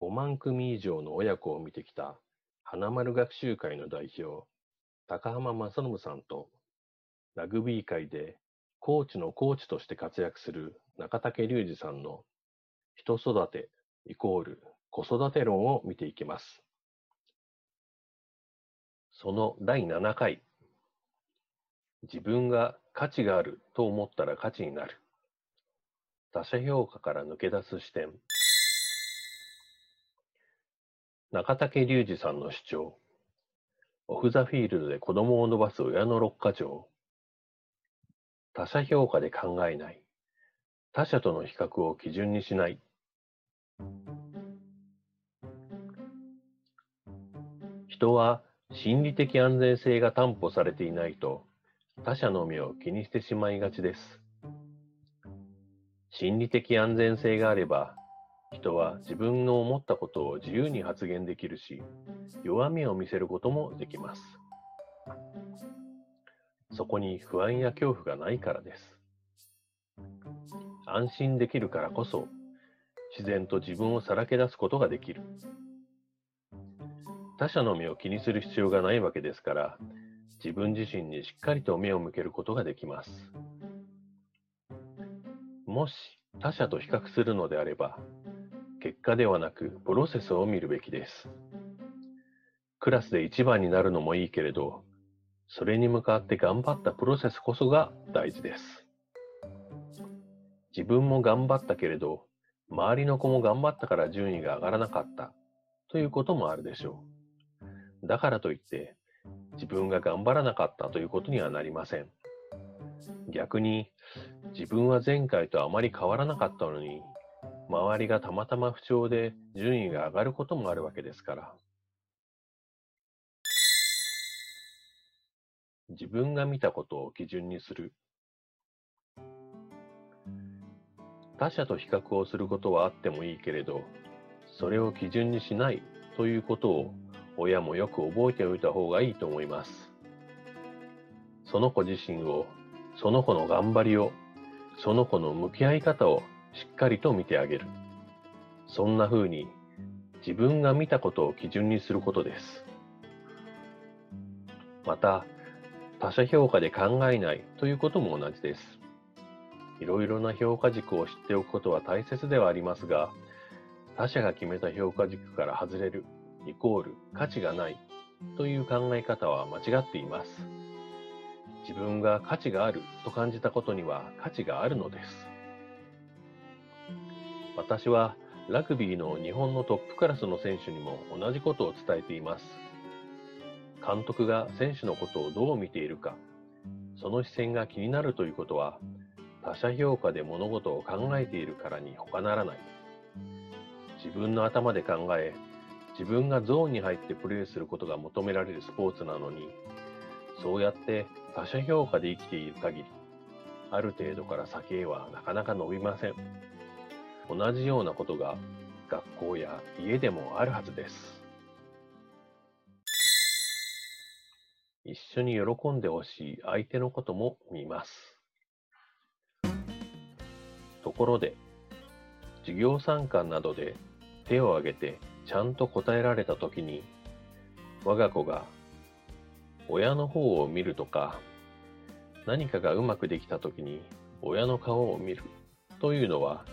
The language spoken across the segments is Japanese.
5万組以上の親子を見てきた花丸学習会の代表、高浜正信さんと、ラグビー界でコーチのコーチとして活躍する中竹隆二さんの人育てイコール子育て論を見ていきます。その第7回、自分が価値があると思ったら価値になる。他者評価から抜け出す視点。中竹隆二さんの主張。オフ・ザ・フィールドで子供を伸ばす親の六か条。他者評価で考えない。他者との比較を基準にしない。人は心理的安全性が担保されていないと他者の目を気にしてしまいがちです。心理的安全性があれば人は自分の思ったことを自由に発言できるし、弱みを見せることもできます。そこに不安や恐怖がないからです。安心できるからこそ、自然と自分をさらけ出すことができる。他者の目を気にする必要がないわけですから、自分自身にしっかりと目を向けることができます。もし他者と比較するのであれば、結果ではなくプロセスを見るべきです。クラスで一番になるのもいいけれど、それに向かって頑張ったプロセスこそが大事です。自分も頑張ったけれど、周りの子も頑張ったから順位が上がらなかったということもあるでしょう。だからといって、自分が頑張らなかったということにはなりません。逆に、自分は前回とあまり変わらなかったのに、周りがたまたま不調で順位が上がることもあるわけですから。自分が見たことを基準にする。他者と比較をすることはあってもいいけれど、それを基準にしないということを親もよく覚えておいた方がいいと思います。その子自身を、その子の頑張りを、その子の向き合い方をしっかりと見てあげる。そんな風に自分が見たことを基準にすることです。また、他者評価で考えないということも同じです。いろいろな評価軸を知っておくことは大切ではありますが、他者が決めた評価軸から外れるイコール価値がないという考え方は間違っています。自分が価値があると感じたことには価値があるのです。私はラグビーの日本のトップクラスの選手にも同じことを伝えています。監督が選手のことをどう見ているか、その視線が気になるということは、他者評価で物事を考えているからに他ならない。自分の頭で考え、自分がゾーンに入ってプレーすることが求められるスポーツなのに、そうやって他者評価で生きている限り、ある程度から先へはなかなか伸びません。同じようなことが学校や家でもあるはずです。一緒に喜んでほしい相手のことも見ます。ところで、授業参観などで手を挙げてちゃんと答えられたときに、我が子が親の方を見るとか、何かがうまくできたときに親の顔を見るというのは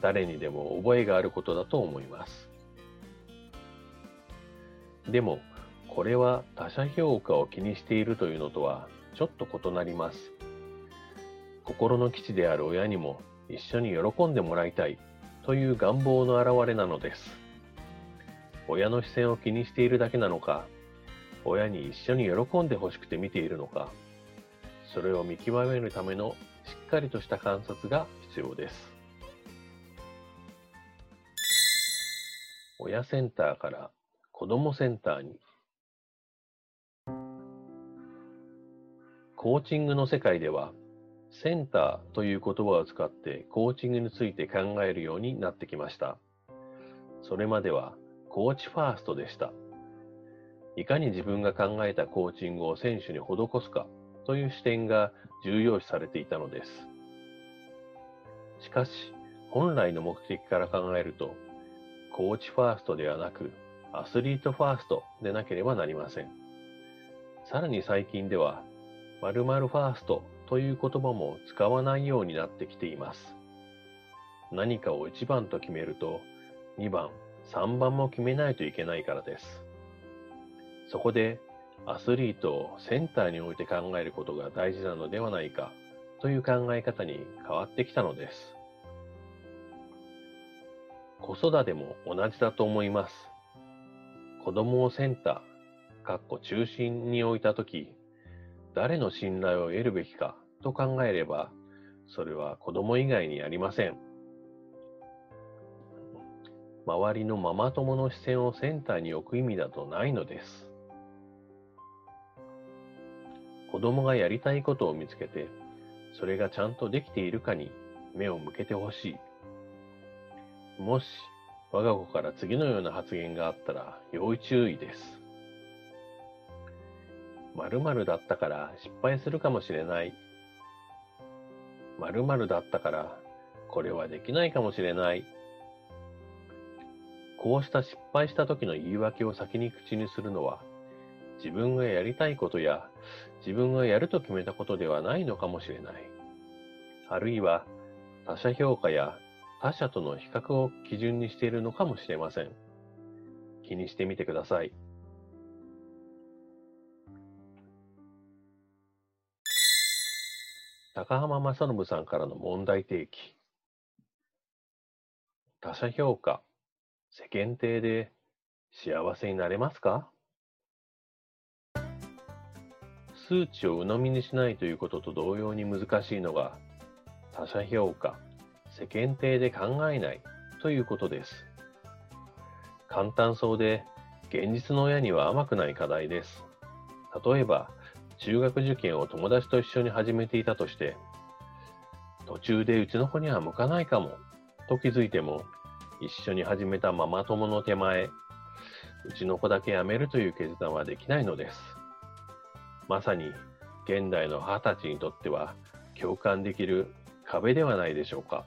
誰にでも覚えがあることだと思います。でも、これは他者評価を気にしているというのとはちょっと異なります。心の基地である親にも一緒に喜んでもらいたいという願望の表れなのです。親の視線を気にしているだけなのか、親に一緒に喜んでほしくて見ているのか、それを見極めるためのしっかりとした観察が必要です。親センターから子供センターに。コーチングの世界では、センターという言葉を使ってコーチングについて考えるようになってきました。それまではコーチファーストでした。いかに自分が考えたコーチングを選手に施すかという視点が重要視されていたのです。しかし、本来の目的から考えると、コーチファーストではなく、アスリートファーストでなければなりません。さらに最近では、〇〇ファーストという言葉も使わないようになってきています。何かを1番と決めると、2番、3番も決めないといけないからです。そこで、アスリートをセンターに置いて考えることが大事なのではないかという考え方に変わってきたのです。子育ても同じだと思います。子供をセンター、かっこ中心に置いたとき、誰の信頼を得るべきかと考えれば、それは子供以外にありません。周りのママ友の視線をセンターに置く意味だとないのです。子供がやりたいことを見つけて、それがちゃんとできているかに目を向けてほしい。もし、我が子から次のような発言があったら要注意です。〇〇だったから失敗するかもしれない。〇〇だったからこれはできないかもしれない。こうした失敗した時の言い訳を先に口にするのは自分がやりたいことや自分がやると決めたことではないのかもしれない。あるいは他者評価や他者との比較を基準にしているのかもしれません。気にしてみてください。高浜正信さんからの問題提起。他者評価、世間体で幸せになれますか？数値を鵜呑みにしないということと同様に難しいのが、他者評価、世間体で考えないということです。簡単そうで、現実の親には甘くない課題です。例えば、中学受験を友達と一緒に始めていたとして、途中でうちの子には向かないかも、と気づいても、一緒に始めたママ友の手前、うちの子だけ辞めるという決断はできないのです。まさに現代の母たちにとっては共感できる壁ではないでしょうか。